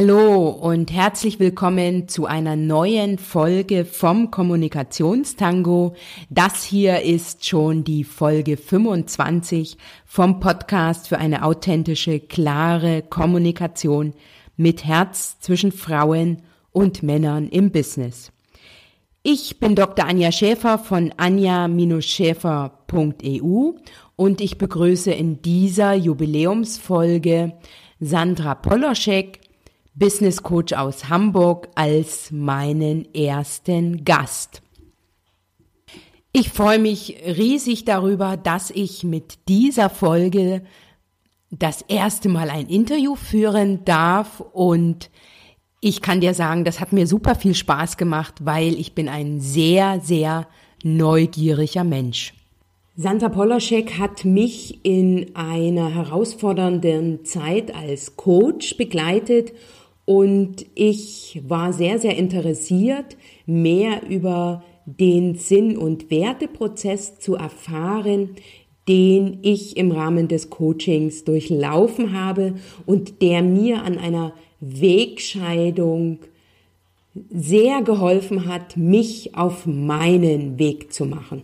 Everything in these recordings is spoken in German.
Hallo und herzlich willkommen zu einer neuen Folge vom Kommunikationstango. Das hier ist schon die Folge 25 vom Podcast für eine authentische, klare Kommunikation mit Herz zwischen Frauen und Männern im Business. Ich bin Dr. Anja Schäfer von anja-schäfer.eu und ich begrüße in dieser Jubiläumsfolge Sandra Poloschek, Business Coach aus Hamburg als meinen ersten Gast. Ich freue mich riesig darüber, dass ich mit dieser Folge das erste Mal ein Interview führen darf und ich kann dir sagen, das hat mir super viel Spaß gemacht, weil ich bin ein sehr, sehr neugieriger Mensch. Sandra Polaschek hat mich in einer herausfordernden Zeit als Coach begleitet und ich war sehr, sehr interessiert, mehr über den Sinn- und Werteprozess zu erfahren, den ich im Rahmen des Coachings durchlaufen habe und der mir an einer Wegscheidung sehr geholfen hat, mich auf meinen Weg zu machen.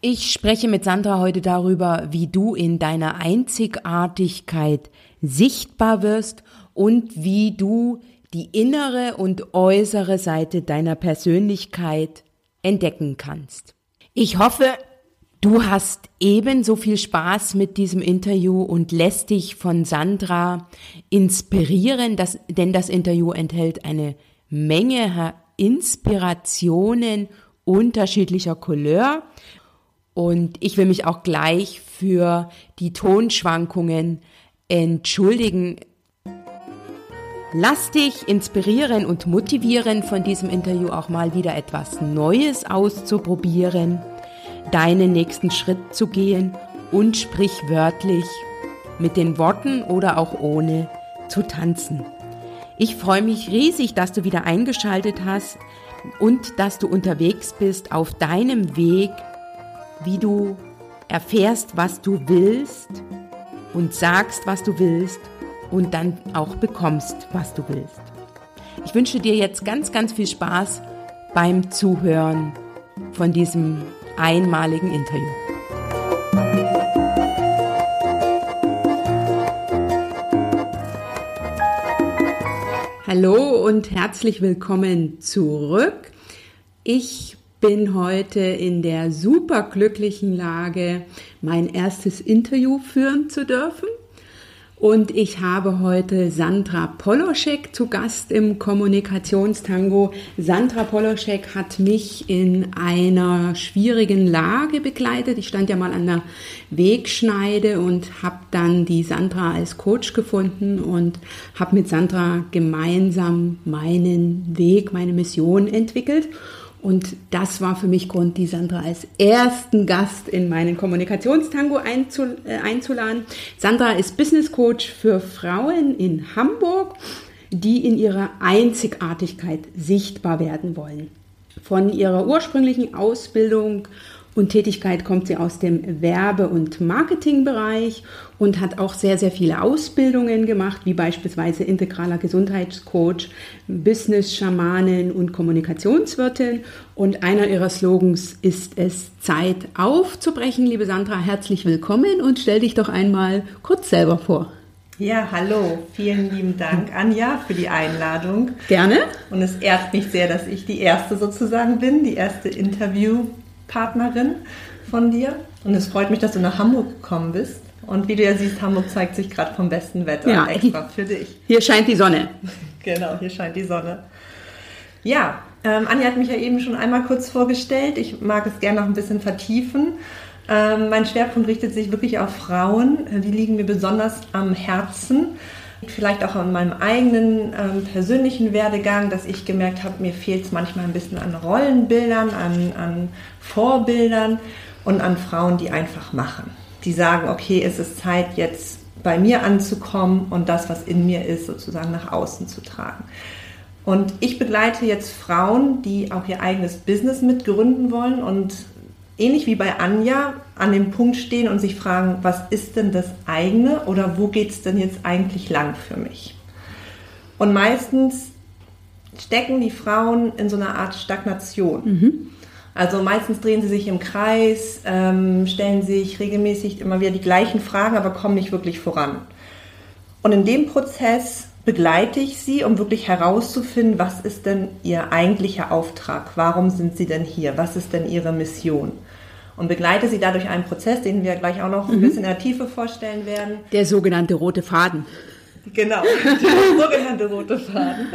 Ich spreche mit Sandra heute darüber, wie du in deiner Einzigartigkeit sichtbar wirst und wie du die innere und äußere Seite deiner Persönlichkeit entdecken kannst. Ich hoffe, du hast ebenso viel Spaß mit diesem Interview und lässt dich von Sandra inspirieren, das, denn das Interview enthält eine Menge Inspirationen unterschiedlicher Couleur. Und ich will mich auch gleich für die Tonschwankungen entschuldigen. Lass dich inspirieren und motivieren von diesem Interview auch mal wieder etwas Neues auszuprobieren, deinen nächsten Schritt zu gehen und sprichwörtlich mit den Worten oder auch ohne zu tanzen. Ich freue mich riesig, dass du wieder eingeschaltet hast und dass du unterwegs bist auf deinem Weg, wie du erfährst, was du willst und sagst, was du willst und dann auch bekommst, was du willst. Ich wünsche dir jetzt ganz, ganz viel Spaß beim Zuhören von diesem einmaligen Interview. Hallo und herzlich willkommen zurück. Ich bin heute in der superglücklichen Lage, mein erstes Interview führen zu dürfen. Und ich habe heute Sandra Poloschek zu Gast im Kommunikationstango. Sandra Poloschek hat mich in einer schwierigen Lage begleitet. Ich stand ja mal an der Wegschneide und habe dann die Sandra als Coach gefunden und habe mit Sandra gemeinsam meinen Weg, meine Mission entwickelt. Und das war für mich Grund, die Sandra als ersten Gast in meinen Kommunikationstango äh, einzuladen. Sandra ist Business Coach für Frauen in Hamburg, die in ihrer Einzigartigkeit sichtbar werden wollen. Von ihrer ursprünglichen Ausbildung und Tätigkeit kommt sie aus dem Werbe- und Marketingbereich und hat auch sehr, sehr viele Ausbildungen gemacht, wie beispielsweise integraler Gesundheitscoach, Business-Schamanin und Kommunikationswirtin. Und einer ihrer Slogans ist es, Zeit aufzubrechen. Liebe Sandra, herzlich willkommen und stell dich doch einmal kurz selber vor. Ja, hallo. Vielen lieben Dank, Anja, für die Einladung. Gerne. Und es ehrt mich sehr, dass ich die erste sozusagen bin, die erste Interview Partnerin von dir. Und es freut mich, dass du nach Hamburg gekommen bist. Und wie du ja siehst, Hamburg zeigt sich gerade vom besten Wetter ja, extra für dich. Hier scheint die Sonne. genau, hier scheint die Sonne. Ja, ähm, Anja hat mich ja eben schon einmal kurz vorgestellt. Ich mag es gerne noch ein bisschen vertiefen. Ähm, mein Schwerpunkt richtet sich wirklich auf Frauen. Die liegen mir besonders am Herzen vielleicht auch an meinem eigenen ähm, persönlichen Werdegang, dass ich gemerkt habe, mir fehlt es manchmal ein bisschen an Rollenbildern, an, an Vorbildern und an Frauen, die einfach machen. Die sagen, okay, es ist Zeit jetzt bei mir anzukommen und das, was in mir ist, sozusagen nach außen zu tragen. Und ich begleite jetzt Frauen, die auch ihr eigenes Business mitgründen wollen und ähnlich wie bei Anja an dem Punkt stehen und sich fragen, was ist denn das eigene oder wo geht es denn jetzt eigentlich lang für mich? Und meistens stecken die Frauen in so einer Art Stagnation. Mhm. Also meistens drehen sie sich im Kreis, ähm, stellen sich regelmäßig immer wieder die gleichen Fragen, aber kommen nicht wirklich voran. Und in dem Prozess begleite ich sie, um wirklich herauszufinden, was ist denn ihr eigentlicher Auftrag? Warum sind sie denn hier? Was ist denn ihre Mission? Und begleite sie dadurch einen Prozess, den wir gleich auch noch mhm. ein bisschen in der Tiefe vorstellen werden. Der sogenannte rote Faden. Genau, der sogenannte rote Faden.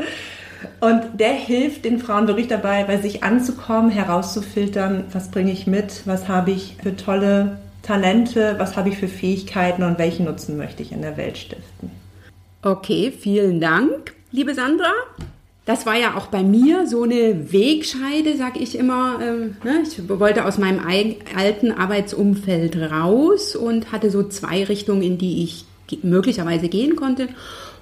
Und der hilft den Frauen wirklich dabei, bei sich anzukommen, herauszufiltern, was bringe ich mit, was habe ich für tolle Talente, was habe ich für Fähigkeiten und welchen Nutzen möchte ich in der Welt stiften. Okay, vielen Dank, liebe Sandra. Das war ja auch bei mir so eine Wegscheide, sag ich immer. Ähm, ne? Ich wollte aus meinem alten Arbeitsumfeld raus und hatte so zwei Richtungen, in die ich möglicherweise gehen konnte.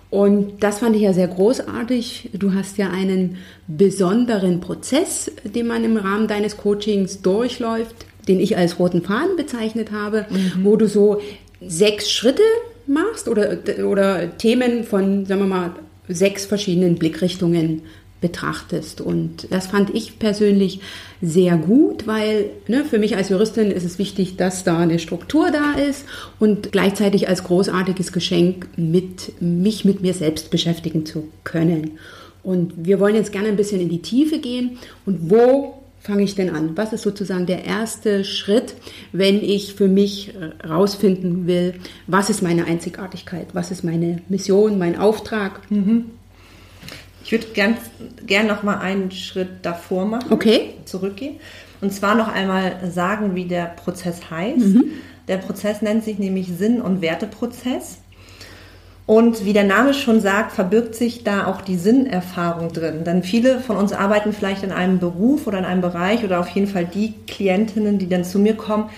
Und das fand ich ja sehr großartig. Du hast ja einen besonderen Prozess, den man im Rahmen deines Coachings durchläuft, den ich als roten Faden bezeichnet habe, mhm. wo du so sechs Schritte machst oder, oder Themen von, sagen wir mal, sechs verschiedenen Blickrichtungen betrachtest. Und das fand ich persönlich sehr gut, weil ne, für mich als Juristin ist es wichtig, dass da eine Struktur da ist und gleichzeitig als großartiges Geschenk mit mich mit mir selbst beschäftigen zu können. Und wir wollen jetzt gerne ein bisschen in die Tiefe gehen. Und wo fange ich denn an? Was ist sozusagen der erste Schritt, wenn ich für mich herausfinden will, was ist meine Einzigartigkeit, was ist meine Mission, mein Auftrag? Mhm. Ich würde gern, gern noch mal einen Schritt davor machen, okay. zurückgehen. Und zwar noch einmal sagen, wie der Prozess heißt. Mhm. Der Prozess nennt sich nämlich Sinn- und Werteprozess. Und wie der Name schon sagt, verbirgt sich da auch die Sinnerfahrung drin. Denn viele von uns arbeiten vielleicht in einem Beruf oder in einem Bereich oder auf jeden Fall die Klientinnen, die dann zu mir kommen,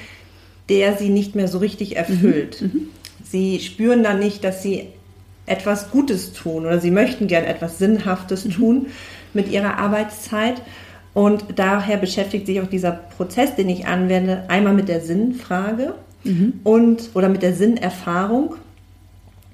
der sie nicht mehr so richtig erfüllt. Mhm. Mhm. Sie spüren dann nicht, dass sie etwas Gutes tun oder sie möchten gern etwas Sinnhaftes mhm. tun mit ihrer Arbeitszeit. Und daher beschäftigt sich auch dieser Prozess, den ich anwende, einmal mit der Sinnfrage mhm. und oder mit der Sinnerfahrung.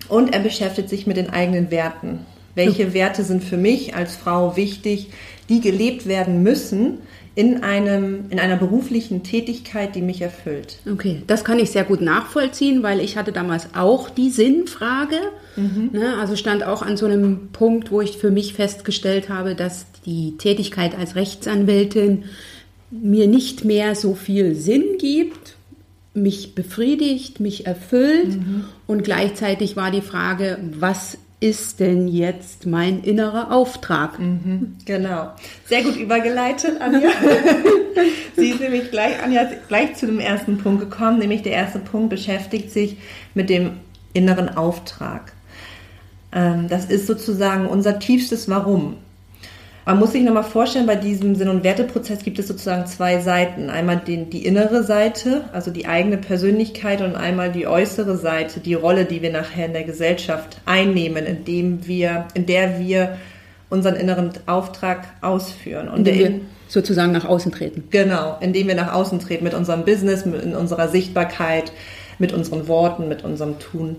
Und er beschäftigt sich mit den eigenen Werten. Welche Werte sind für mich als Frau wichtig, die gelebt werden müssen, in, einem, in einer beruflichen Tätigkeit, die mich erfüllt. Okay, das kann ich sehr gut nachvollziehen, weil ich hatte damals auch die Sinnfrage. Mhm. Ne, also stand auch an so einem Punkt, wo ich für mich festgestellt habe, dass die Tätigkeit als Rechtsanwältin mir nicht mehr so viel Sinn gibt, mich befriedigt, mich erfüllt mhm. und gleichzeitig war die Frage, was ist denn jetzt mein innerer Auftrag? Mhm, genau. Sehr gut übergeleitet, Anja. Sie ist nämlich gleich, Anja, gleich zu dem ersten Punkt gekommen, nämlich der erste Punkt beschäftigt sich mit dem inneren Auftrag. Ähm, das ist sozusagen unser tiefstes Warum. Man muss sich nochmal vorstellen, bei diesem Sinn- und Werteprozess gibt es sozusagen zwei Seiten. Einmal den, die innere Seite, also die eigene Persönlichkeit und einmal die äußere Seite, die Rolle, die wir nachher in der Gesellschaft einnehmen, indem wir, in der wir unseren inneren Auftrag ausführen. Und indem wir sozusagen nach außen treten. Genau, indem wir nach außen treten mit unserem Business, mit in unserer Sichtbarkeit, mit unseren Worten, mit unserem Tun.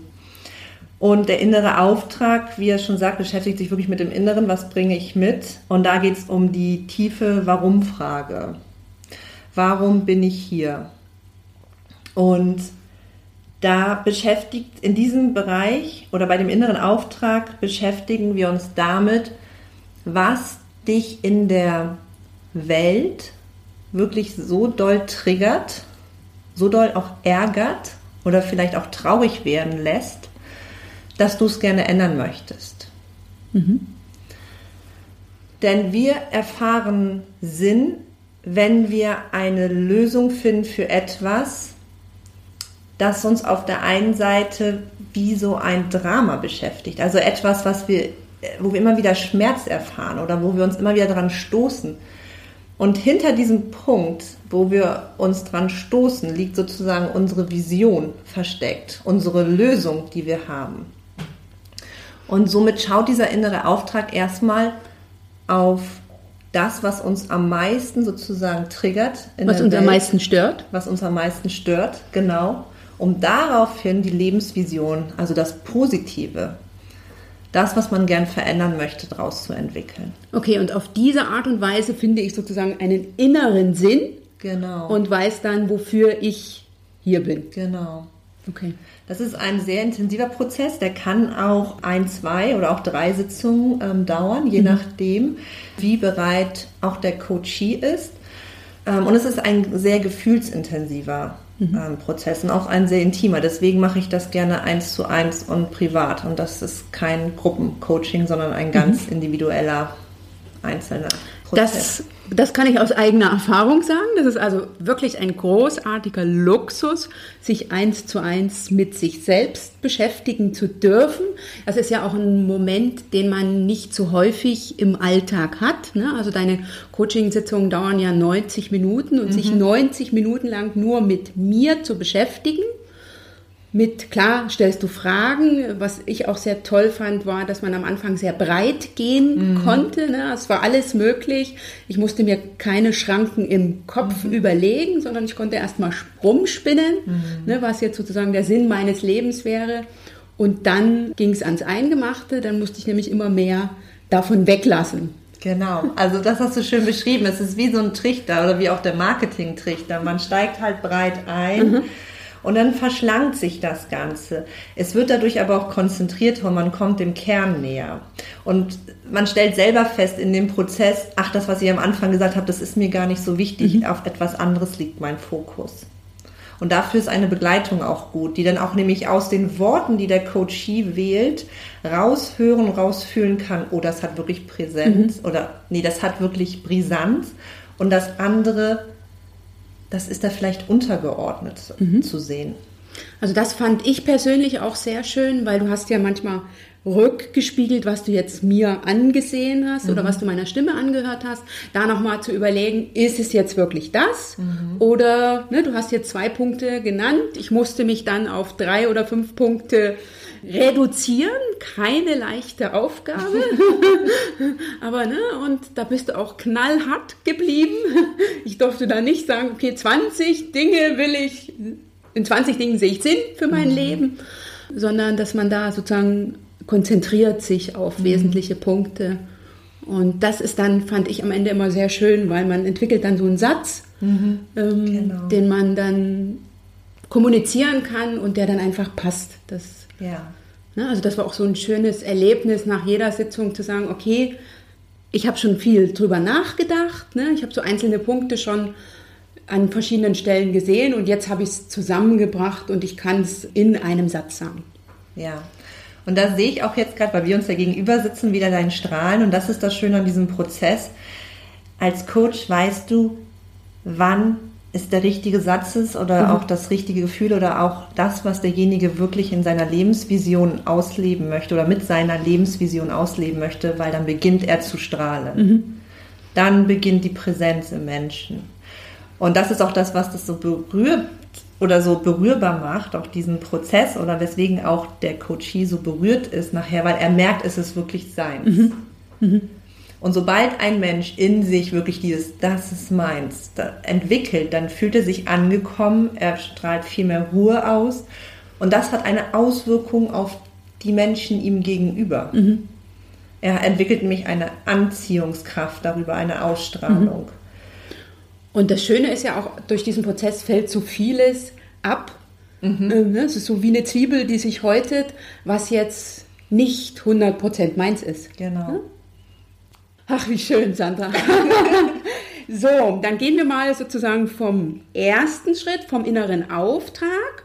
Und der innere Auftrag, wie er schon sagt, beschäftigt sich wirklich mit dem Inneren, was bringe ich mit? Und da geht es um die tiefe Warum-Frage. Warum bin ich hier? Und da beschäftigt in diesem Bereich oder bei dem inneren Auftrag beschäftigen wir uns damit, was dich in der Welt wirklich so doll triggert, so doll auch ärgert oder vielleicht auch traurig werden lässt, dass du es gerne ändern möchtest. Mhm. Denn wir erfahren Sinn, wenn wir eine Lösung finden für etwas, das uns auf der einen Seite wie so ein Drama beschäftigt. Also etwas, was wir, wo wir immer wieder Schmerz erfahren oder wo wir uns immer wieder daran stoßen. Und hinter diesem Punkt, wo wir uns dran stoßen, liegt sozusagen unsere Vision versteckt, unsere Lösung, die wir haben. Und somit schaut dieser innere Auftrag erstmal auf das, was uns am meisten sozusagen triggert. was uns Welt, am meisten stört. Was uns am meisten stört, genau. Um daraufhin die Lebensvision, also das Positive, das, was man gern verändern möchte, daraus zu entwickeln. Okay, und auf diese Art und Weise finde ich sozusagen einen inneren Sinn. Genau. Und weiß dann, wofür ich hier bin. Genau. Okay. Das ist ein sehr intensiver Prozess, der kann auch ein, zwei oder auch drei Sitzungen ähm, dauern, je mhm. nachdem, wie bereit auch der Coachee ist. Ähm, und es ist ein sehr gefühlsintensiver mhm. ähm, Prozess und auch ein sehr intimer. Deswegen mache ich das gerne eins zu eins und privat. Und das ist kein Gruppencoaching, sondern ein ganz mhm. individueller, einzelner Prozess. Das das kann ich aus eigener Erfahrung sagen. Das ist also wirklich ein großartiger Luxus, sich eins zu eins mit sich selbst beschäftigen zu dürfen. Das ist ja auch ein Moment, den man nicht so häufig im Alltag hat. Ne? Also deine Coaching-Sitzungen dauern ja 90 Minuten und mhm. sich 90 Minuten lang nur mit mir zu beschäftigen mit, klar, stellst du Fragen. Was ich auch sehr toll fand, war, dass man am Anfang sehr breit gehen mhm. konnte. Ne? Es war alles möglich. Ich musste mir keine Schranken im Kopf mhm. überlegen, sondern ich konnte erstmal rumspinnen, mhm. ne, was jetzt sozusagen der Sinn meines Lebens wäre. Und dann ging es ans Eingemachte. Dann musste ich nämlich immer mehr davon weglassen. Genau, also das hast du schön beschrieben. Es ist wie so ein Trichter oder wie auch der Marketing-Trichter. Man steigt halt breit ein. Und dann verschlankt sich das Ganze. Es wird dadurch aber auch konzentriert und man kommt dem Kern näher. Und man stellt selber fest in dem Prozess, ach, das, was ich am Anfang gesagt habe, das ist mir gar nicht so wichtig. Mhm. Auf etwas anderes liegt mein Fokus. Und dafür ist eine Begleitung auch gut, die dann auch nämlich aus den Worten, die der Coachie wählt, raushören, rausfühlen kann, oh, das hat wirklich Präsenz mhm. oder nee, das hat wirklich Brisanz. Und das andere das ist da vielleicht untergeordnet mhm. zu sehen. Also das fand ich persönlich auch sehr schön, weil du hast ja manchmal rückgespiegelt, was du jetzt mir angesehen hast mhm. oder was du meiner Stimme angehört hast, da nochmal zu überlegen, ist es jetzt wirklich das? Mhm. Oder ne, du hast jetzt zwei Punkte genannt, ich musste mich dann auf drei oder fünf Punkte reduzieren, keine leichte Aufgabe. Aber ne, und da bist du auch knallhart geblieben. Ich durfte da nicht sagen, okay, 20 Dinge will ich, in 20 Dingen sehe ich Sinn für mein mhm. Leben, sondern dass man da sozusagen konzentriert sich auf mhm. wesentliche Punkte. Und das ist dann, fand ich am Ende immer sehr schön, weil man entwickelt dann so einen Satz, mhm. ähm, genau. den man dann kommunizieren kann und der dann einfach passt. Das ja. Ne, also das war auch so ein schönes Erlebnis nach jeder Sitzung zu sagen, okay, ich habe schon viel drüber nachgedacht, ne? ich habe so einzelne Punkte schon an verschiedenen Stellen gesehen und jetzt habe ich es zusammengebracht und ich kann es in einem Satz sagen. Ja, und da sehe ich auch jetzt gerade, weil wir uns ja gegenüber sitzen, wieder deinen Strahlen und das ist das Schöne an diesem Prozess. Als Coach weißt du, wann es der richtige Satz ist oder mhm. auch das richtige Gefühl oder auch das, was derjenige wirklich in seiner Lebensvision ausleben möchte oder mit seiner Lebensvision ausleben möchte, weil dann beginnt er zu strahlen. Mhm. Dann beginnt die Präsenz im Menschen. Und das ist auch das, was das so berührt oder so berührbar macht, auch diesen Prozess oder weswegen auch der Coachie so berührt ist nachher, weil er merkt, es ist wirklich seins. Mhm. Und sobald ein Mensch in sich wirklich dieses, das ist meins, entwickelt, dann fühlt er sich angekommen, er strahlt viel mehr Ruhe aus. Und das hat eine Auswirkung auf die Menschen ihm gegenüber. Mhm. Er entwickelt nämlich eine Anziehungskraft darüber, eine Ausstrahlung. Mhm. Und das Schöne ist ja auch, durch diesen Prozess fällt so vieles ab. Mhm. Ähm, ne, es ist so wie eine Zwiebel, die sich häutet, was jetzt nicht 100% meins ist. Genau. Ach, wie schön, Sandra. so, dann gehen wir mal sozusagen vom ersten Schritt, vom inneren Auftrag,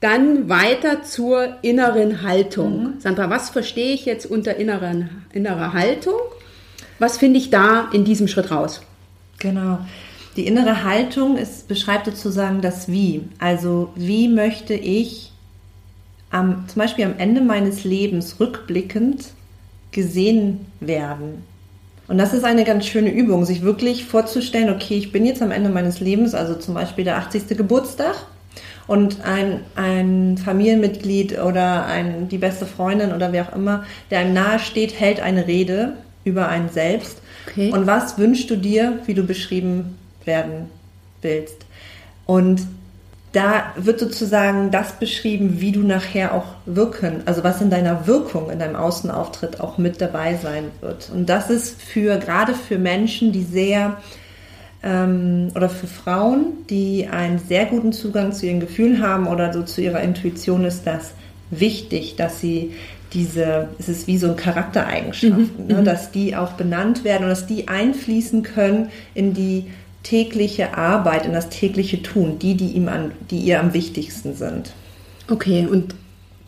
dann weiter zur inneren Haltung. Mhm. Sandra, was verstehe ich jetzt unter inneren, innerer Haltung? Was finde ich da in diesem Schritt raus? Genau. Die innere Haltung ist, beschreibt sozusagen das Wie. Also wie möchte ich am, zum Beispiel am Ende meines Lebens rückblickend gesehen werden? Und das ist eine ganz schöne Übung, sich wirklich vorzustellen, okay, ich bin jetzt am Ende meines Lebens, also zum Beispiel der 80. Geburtstag und ein, ein Familienmitglied oder ein, die beste Freundin oder wer auch immer, der einem nahe steht, hält eine Rede über einen selbst. Okay. Und was wünschst du dir, wie du beschrieben werden willst? Und da wird sozusagen das beschrieben, wie du nachher auch wirken, also was in deiner Wirkung, in deinem Außenauftritt auch mit dabei sein wird. Und das ist für gerade für Menschen, die sehr ähm, oder für Frauen, die einen sehr guten Zugang zu ihren Gefühlen haben oder so zu ihrer Intuition, ist das wichtig, dass sie diese, es ist wie so ein Charaktereigenschaften, mhm. ne, mhm. dass die auch benannt werden und dass die einfließen können in die tägliche Arbeit, in das tägliche Tun, die, die, ihm an, die ihr am wichtigsten sind. Okay, und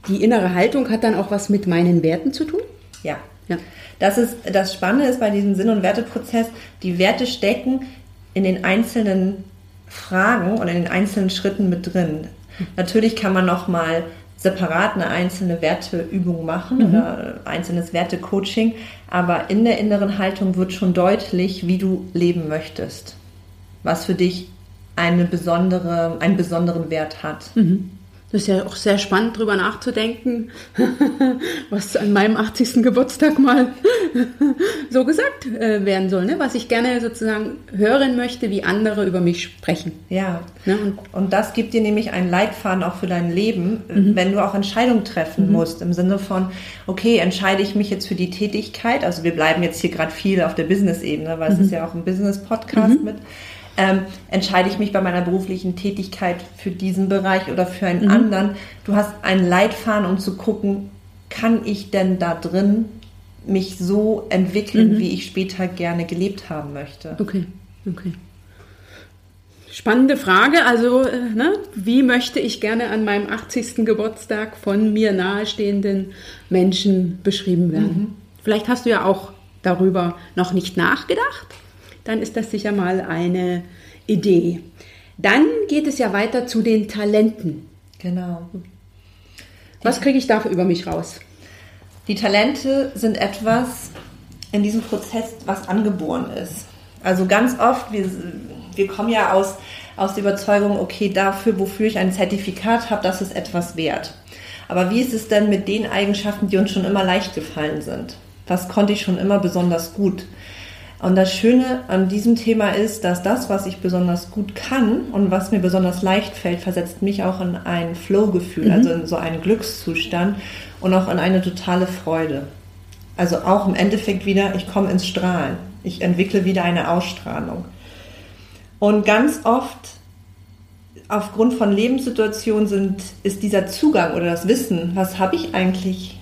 die innere Haltung hat dann auch was mit meinen Werten zu tun? Ja. ja. Das ist das Spannende ist bei diesem Sinn- und Werteprozess, die Werte stecken in den einzelnen Fragen und in den einzelnen Schritten mit drin. Natürlich kann man noch mal separat eine einzelne Werteübung machen mhm. oder einzelnes Wertecoaching, aber in der inneren Haltung wird schon deutlich, wie du leben möchtest was für dich eine besondere, einen besonderen Wert hat. Mhm. Das ist ja auch sehr spannend, darüber nachzudenken, was an meinem 80. Geburtstag mal so gesagt äh, werden soll, ne? was ich gerne sozusagen hören möchte, wie andere über mich sprechen. Ja, ne? und, und, das gibt dir nämlich einen Leitfaden auch für dein Leben, mhm. wenn du auch Entscheidungen treffen mhm. musst, im Sinne von, okay, entscheide ich mich jetzt für die Tätigkeit, also wir bleiben jetzt hier gerade viel auf der Business-Ebene, weil es ist ja auch ein Business-Podcast mhm. mit ähm, entscheide ich mich bei meiner beruflichen Tätigkeit für diesen Bereich oder für einen mhm. anderen. Du hast einen Leitfaden, um zu gucken, kann ich denn da drin mich so entwickeln, mhm. wie ich später gerne gelebt haben möchte. Okay, okay. Spannende Frage. Also, äh, ne, wie möchte ich gerne an meinem 80. Geburtstag von mir nahestehenden Menschen beschrieben werden? Mhm. Vielleicht hast du ja auch darüber noch nicht nachgedacht dann ist das sicher mal eine Idee. Dann geht es ja weiter zu den Talenten. Genau. Was kriege ich dafür über mich raus? Die Talente sind etwas in diesem Prozess, was angeboren ist. Also ganz oft, wir, wir kommen ja aus, aus der Überzeugung, okay, dafür, wofür ich ein Zertifikat habe, das ist etwas wert. Aber wie ist es denn mit den Eigenschaften, die uns schon immer leicht gefallen sind? Was konnte ich schon immer besonders gut? Und das Schöne an diesem Thema ist, dass das, was ich besonders gut kann und was mir besonders leicht fällt, versetzt mich auch in ein Flow-Gefühl, mhm. also in so einen Glückszustand und auch in eine totale Freude. Also auch im Endeffekt wieder, ich komme ins Strahlen. Ich entwickle wieder eine Ausstrahlung. Und ganz oft aufgrund von Lebenssituationen sind, ist dieser Zugang oder das Wissen, was habe ich eigentlich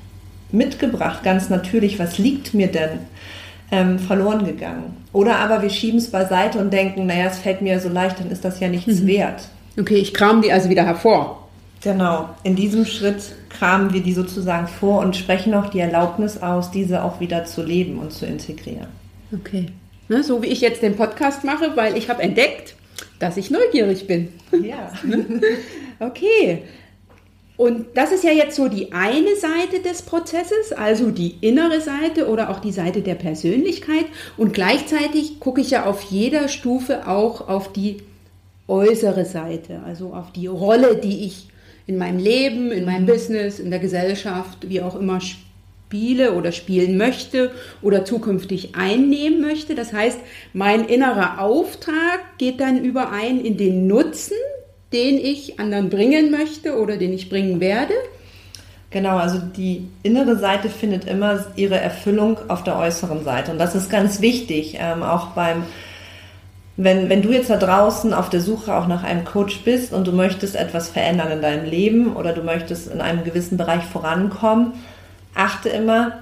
mitgebracht, ganz natürlich, was liegt mir denn? Ähm, verloren gegangen. Oder aber wir schieben es beiseite und denken, naja, es fällt mir so leicht, dann ist das ja nichts mhm. wert. Okay, ich kram die also wieder hervor. Genau, in diesem Schritt kramen wir die sozusagen vor und sprechen auch die Erlaubnis aus, diese auch wieder zu leben und zu integrieren. Okay. Ne, so wie ich jetzt den Podcast mache, weil ich habe entdeckt, dass ich neugierig bin. Ja. okay. Und das ist ja jetzt so die eine Seite des Prozesses, also die innere Seite oder auch die Seite der Persönlichkeit. Und gleichzeitig gucke ich ja auf jeder Stufe auch auf die äußere Seite, also auf die Rolle, die ich in meinem Leben, in meinem Business, in der Gesellschaft, wie auch immer spiele oder spielen möchte oder zukünftig einnehmen möchte. Das heißt, mein innerer Auftrag geht dann überein in den Nutzen, den ich anderen bringen möchte oder den ich bringen werde? Genau, also die innere Seite findet immer ihre Erfüllung auf der äußeren Seite. Und das ist ganz wichtig, ähm, auch beim, wenn, wenn du jetzt da draußen auf der Suche auch nach einem Coach bist und du möchtest etwas verändern in deinem Leben oder du möchtest in einem gewissen Bereich vorankommen, achte immer,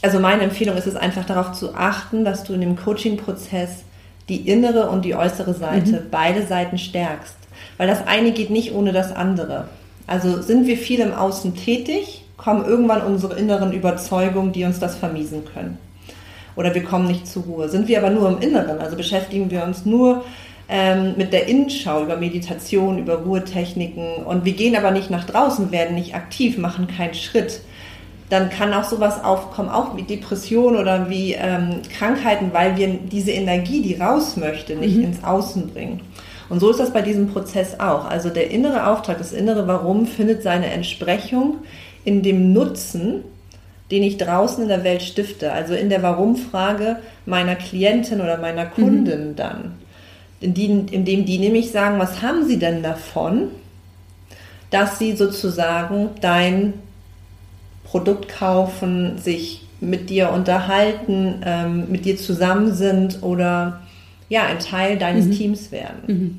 also meine Empfehlung ist es einfach darauf zu achten, dass du in dem Coaching-Prozess die innere und die äußere Seite, mhm. beide Seiten stärkst. Weil das eine geht nicht ohne das andere. Also sind wir viel im Außen tätig, kommen irgendwann unsere inneren Überzeugungen, die uns das vermiesen können. Oder wir kommen nicht zur Ruhe. Sind wir aber nur im Inneren, also beschäftigen wir uns nur ähm, mit der Innenschau, über Meditation, über Ruhetechniken und wir gehen aber nicht nach draußen, werden nicht aktiv, machen keinen Schritt, dann kann auch sowas aufkommen, auch wie Depression oder wie ähm, Krankheiten, weil wir diese Energie, die raus möchte, nicht mhm. ins Außen bringen. Und so ist das bei diesem Prozess auch. Also der innere Auftrag, das innere Warum findet seine Entsprechung in dem Nutzen, den ich draußen in der Welt stifte. Also in der Warum-Frage meiner Klientin oder meiner Kundin mhm. dann. In, die, in dem die nämlich sagen, was haben sie denn davon, dass sie sozusagen dein Produkt kaufen, sich mit dir unterhalten, ähm, mit dir zusammen sind oder ja, ein Teil deines mhm. Teams werden. Mhm.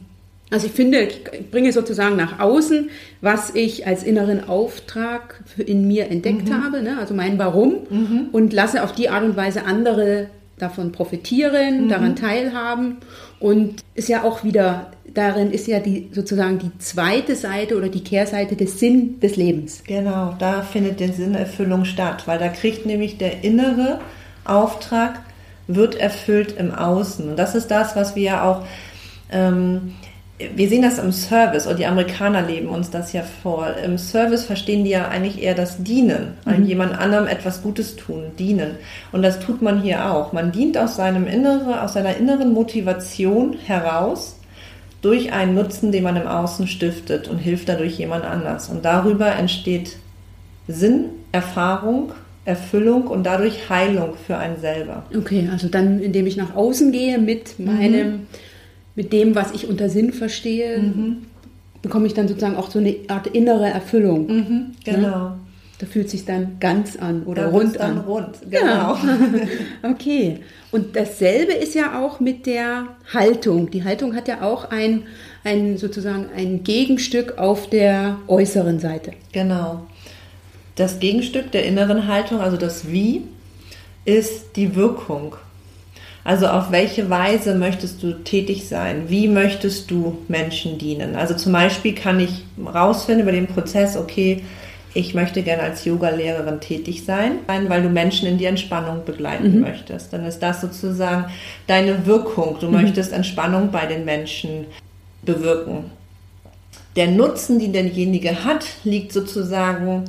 Also ich finde, ich bringe sozusagen nach außen, was ich als inneren Auftrag in mir entdeckt mhm. habe, ne? also mein Warum, mhm. und lasse auf die Art und Weise andere davon profitieren, mhm. daran teilhaben. Und ist ja auch wieder, darin ist ja die sozusagen die zweite Seite oder die Kehrseite des Sinn des Lebens. Genau, da findet die Sinnerfüllung statt, weil da kriegt nämlich der innere Auftrag, wird erfüllt im Außen. Und das ist das, was wir ja auch ähm, wir sehen das im Service und die Amerikaner leben uns das ja vor. Im Service verstehen die ja eigentlich eher das Dienen, mhm. jemand anderem etwas Gutes tun, dienen. Und das tut man hier auch. Man dient aus seinem inneren, aus seiner inneren Motivation heraus durch einen Nutzen, den man im Außen stiftet und hilft dadurch jemand anders. Und darüber entsteht Sinn, Erfahrung, Erfüllung und dadurch Heilung für einen selber. Okay, also dann, indem ich nach außen gehe mit meinem mhm mit dem, was ich unter Sinn verstehe, mhm. bekomme ich dann sozusagen auch so eine Art innere Erfüllung. Mhm, genau. Ne? Da fühlt sich dann ganz an oder da rund dann an. rund, genau. Ja. okay. Und dasselbe ist ja auch mit der Haltung. Die Haltung hat ja auch ein, ein sozusagen ein Gegenstück auf der äußeren Seite. Genau. Das Gegenstück der inneren Haltung, also das Wie, ist die Wirkung. Also auf welche Weise möchtest du tätig sein? Wie möchtest du Menschen dienen? Also zum Beispiel kann ich rausfinden über den Prozess, okay, ich möchte gerne als Yoga-Lehrerin tätig sein, weil du Menschen in die Entspannung begleiten mhm. möchtest. Dann ist das sozusagen deine Wirkung. Du mhm. möchtest Entspannung bei den Menschen bewirken. Der Nutzen, den derjenige hat, liegt sozusagen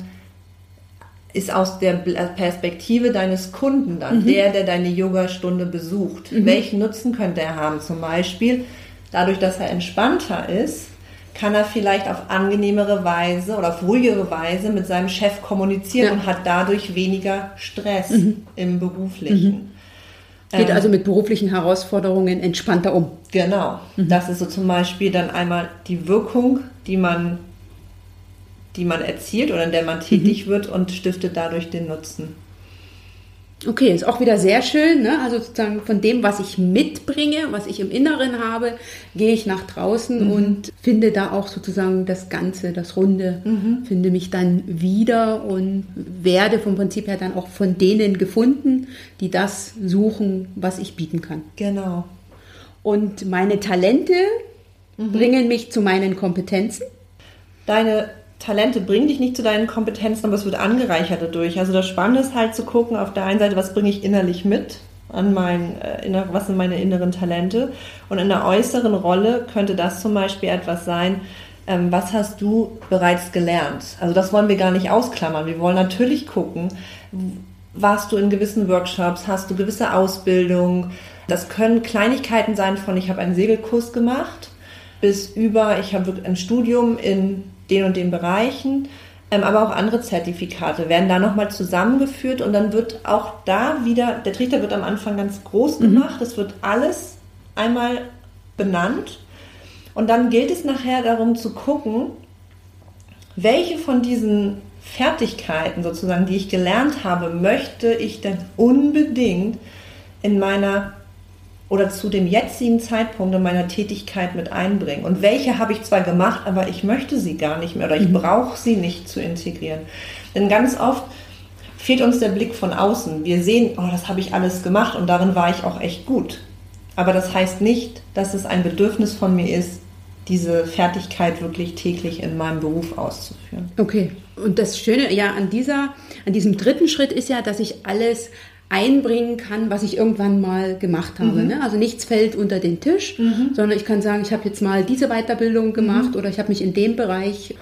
ist aus der Perspektive deines Kunden dann, mhm. der, der deine Yogastunde besucht. Mhm. Welchen Nutzen könnte er haben? Zum Beispiel, dadurch, dass er entspannter ist, kann er vielleicht auf angenehmere Weise oder auf ruhigere Weise mit seinem Chef kommunizieren ja. und hat dadurch weniger Stress mhm. im beruflichen. Mhm. Geht ähm, also mit beruflichen Herausforderungen entspannter um. Genau. Mhm. Das ist so zum Beispiel dann einmal die Wirkung, die man die man erzielt oder in der man tätig mhm. wird und stiftet dadurch den Nutzen. Okay, ist auch wieder sehr schön. Ne? Also sozusagen von dem, was ich mitbringe, was ich im Inneren habe, gehe ich nach draußen mhm. und finde da auch sozusagen das Ganze, das Runde, mhm. finde mich dann wieder und werde vom Prinzip her dann auch von denen gefunden, die das suchen, was ich bieten kann. Genau. Und meine Talente mhm. bringen mich zu meinen Kompetenzen. Deine Talente bringen dich nicht zu deinen Kompetenzen, aber es wird angereichert dadurch. Also das Spannende ist halt zu gucken, auf der einen Seite, was bringe ich innerlich mit, an mein, äh, was sind meine inneren Talente. Und in der äußeren Rolle könnte das zum Beispiel etwas sein, ähm, was hast du bereits gelernt? Also das wollen wir gar nicht ausklammern. Wir wollen natürlich gucken, warst du in gewissen Workshops, hast du gewisse Ausbildung. Das können Kleinigkeiten sein von, ich habe einen Segelkurs gemacht, bis über, ich habe ein Studium in den und den Bereichen, ähm, aber auch andere Zertifikate werden da nochmal zusammengeführt und dann wird auch da wieder, der Trichter wird am Anfang ganz groß mhm. gemacht, es wird alles einmal benannt und dann gilt es nachher darum zu gucken, welche von diesen Fertigkeiten sozusagen, die ich gelernt habe, möchte ich denn unbedingt in meiner oder zu dem jetzigen Zeitpunkt in meiner Tätigkeit mit einbringen? Und welche habe ich zwar gemacht, aber ich möchte sie gar nicht mehr oder ich mhm. brauche sie nicht zu integrieren? Denn ganz oft fehlt uns der Blick von außen. Wir sehen, oh, das habe ich alles gemacht und darin war ich auch echt gut. Aber das heißt nicht, dass es ein Bedürfnis von mir ist, diese Fertigkeit wirklich täglich in meinem Beruf auszuführen. Okay. Und das Schöne ja an dieser, an diesem dritten Schritt ist ja, dass ich alles einbringen kann, was ich irgendwann mal gemacht habe. Mhm. Ne? Also nichts fällt unter den Tisch, mhm. sondern ich kann sagen, ich habe jetzt mal diese Weiterbildung gemacht mhm. oder ich habe mich in dem Bereich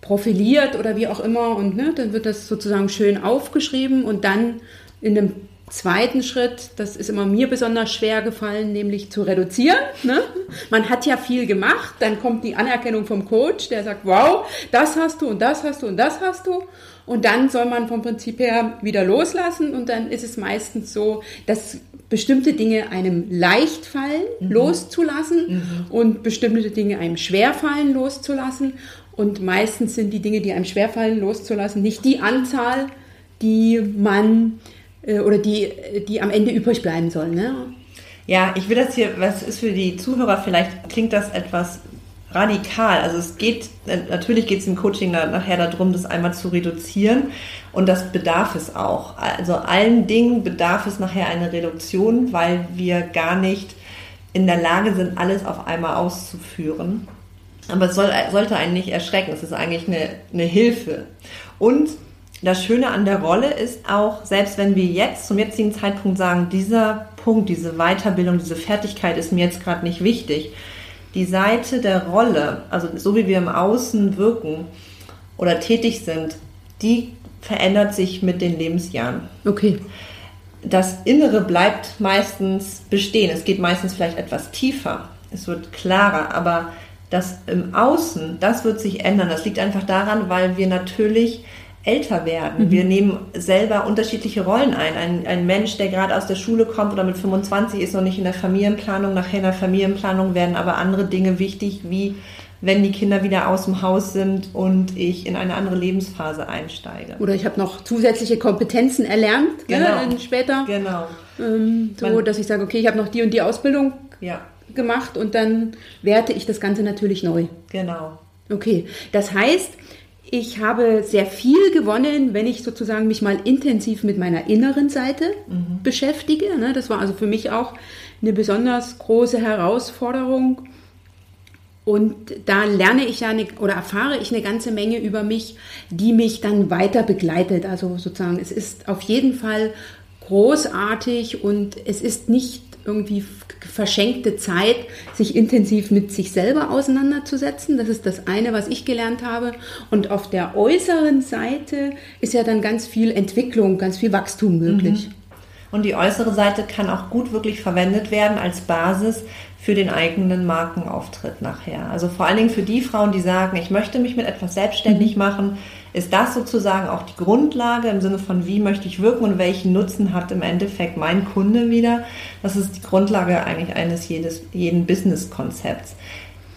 profiliert oder wie auch immer und ne, dann wird das sozusagen schön aufgeschrieben und dann in dem zweiten Schritt, das ist immer mir besonders schwer gefallen, nämlich zu reduzieren. Ne? Man hat ja viel gemacht, dann kommt die Anerkennung vom Coach, der sagt, wow, das hast du und das hast du und das hast du. Und dann soll man vom Prinzip her wieder loslassen und dann ist es meistens so, dass bestimmte Dinge einem leicht fallen, mhm. loszulassen mhm. und bestimmte Dinge einem schwer fallen, loszulassen. Und meistens sind die Dinge, die einem schwerfallen, loszulassen, nicht die Anzahl, die man äh, oder die, die am Ende übrig bleiben soll. Ne? Ja, ich will das hier, was ist für die Zuhörer, vielleicht klingt das etwas radikal. Also es geht, natürlich geht es im Coaching nachher darum, das einmal zu reduzieren und das bedarf es auch. Also allen Dingen bedarf es nachher eine Reduktion, weil wir gar nicht in der Lage sind, alles auf einmal auszuführen. Aber es soll, sollte einen nicht erschrecken. Es ist eigentlich eine, eine Hilfe. Und das Schöne an der Rolle ist auch, selbst wenn wir jetzt zum jetzigen Zeitpunkt sagen, dieser Punkt, diese Weiterbildung, diese Fertigkeit ist mir jetzt gerade nicht wichtig, die Seite der Rolle, also so wie wir im Außen wirken oder tätig sind, die verändert sich mit den Lebensjahren. Okay. Das Innere bleibt meistens bestehen. Es geht meistens vielleicht etwas tiefer. Es wird klarer, aber das im Außen, das wird sich ändern. Das liegt einfach daran, weil wir natürlich älter werden. Mhm. Wir nehmen selber unterschiedliche Rollen ein. Ein, ein Mensch, der gerade aus der Schule kommt oder mit 25 ist noch nicht in der Familienplanung. Nachher in der Familienplanung werden aber andere Dinge wichtig, wie wenn die Kinder wieder aus dem Haus sind und ich in eine andere Lebensphase einsteige. Oder ich habe noch zusätzliche Kompetenzen erlernt ne, genau. ne, später. Genau. Ähm, so, Man, dass ich sage, okay, ich habe noch die und die Ausbildung ja. gemacht und dann werte ich das Ganze natürlich neu. Genau. Okay, das heißt, ich habe sehr viel gewonnen, wenn ich sozusagen mich mal intensiv mit meiner inneren Seite mhm. beschäftige. Ne? Das war also für mich auch eine besonders große Herausforderung. Und da lerne ich ja eine, oder erfahre ich eine ganze Menge über mich, die mich dann weiter begleitet. Also sozusagen, es ist auf jeden Fall großartig und es ist nicht irgendwie verschenkte Zeit, sich intensiv mit sich selber auseinanderzusetzen. Das ist das eine, was ich gelernt habe. Und auf der äußeren Seite ist ja dann ganz viel Entwicklung, ganz viel Wachstum möglich. Mhm. Und die äußere Seite kann auch gut wirklich verwendet werden als Basis für den eigenen Markenauftritt nachher. Also vor allen Dingen für die Frauen, die sagen, ich möchte mich mit etwas selbstständig mhm. machen, ist das sozusagen auch die Grundlage im Sinne von, wie möchte ich wirken und welchen Nutzen hat im Endeffekt mein Kunde wieder. Das ist die Grundlage eigentlich eines jedes, jeden Business-Konzepts.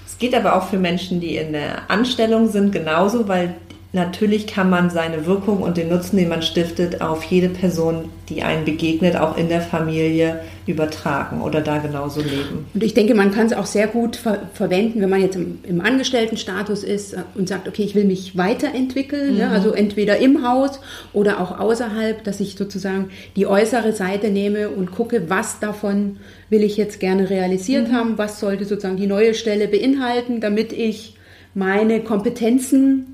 Es geht aber auch für Menschen, die in der Anstellung sind, genauso, weil natürlich kann man seine Wirkung und den Nutzen, den man stiftet, auf jede Person, die einem begegnet, auch in der Familie übertragen oder da genauso leben. Und ich denke, man kann es auch sehr gut ver verwenden, wenn man jetzt im, im, Angestelltenstatus ist und sagt, okay, ich will mich weiterentwickeln, ne? mhm. ne? also entweder im Haus oder auch außerhalb, dass ich sozusagen die äußere Seite nehme und gucke, was davon will ich jetzt gerne realisiert mhm. haben, was sollte sozusagen die neue Stelle beinhalten, damit ich meine Kompetenzen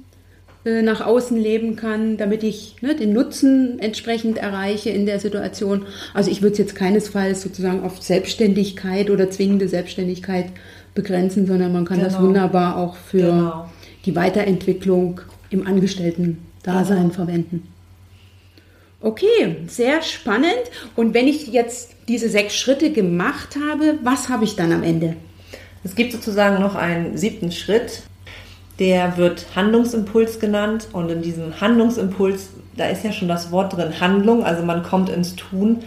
äh, nach außen leben kann, damit ich ne, den Nutzen entsprechend erreiche in der Situation. Also ich würde es jetzt keinesfalls sozusagen auf Selbstständigkeit oder zwingende Selbstständigkeit begrenzen, sondern man kann genau. das wunderbar auch für genau. die Weiterentwicklung im Angestellten-Dasein genau. verwenden. Okay, sehr spannend. Und wenn ich jetzt diese sechs Schritte gemacht habe, was habe ich dann am Ende? Es gibt sozusagen noch einen siebten Schritt, der wird Handlungsimpuls genannt und in diesem Handlungsimpuls, da ist ja schon das Wort drin, Handlung, also man kommt ins Tun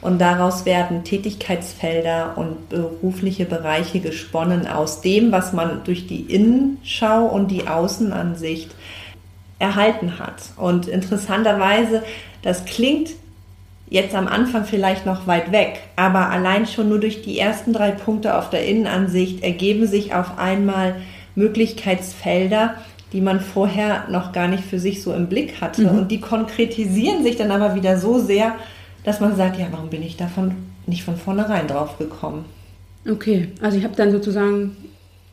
und daraus werden Tätigkeitsfelder und berufliche Bereiche gesponnen aus dem, was man durch die Innenschau und die Außenansicht erhalten hat. Und interessanterweise, das klingt jetzt am Anfang vielleicht noch weit weg, aber allein schon nur durch die ersten drei Punkte auf der Innenansicht ergeben sich auf einmal Möglichkeitsfelder, die man vorher noch gar nicht für sich so im Blick hatte. Mhm. Und die konkretisieren sich dann aber wieder so sehr, dass man sagt, ja, warum bin ich davon nicht von vornherein drauf gekommen? Okay, also ich habe dann sozusagen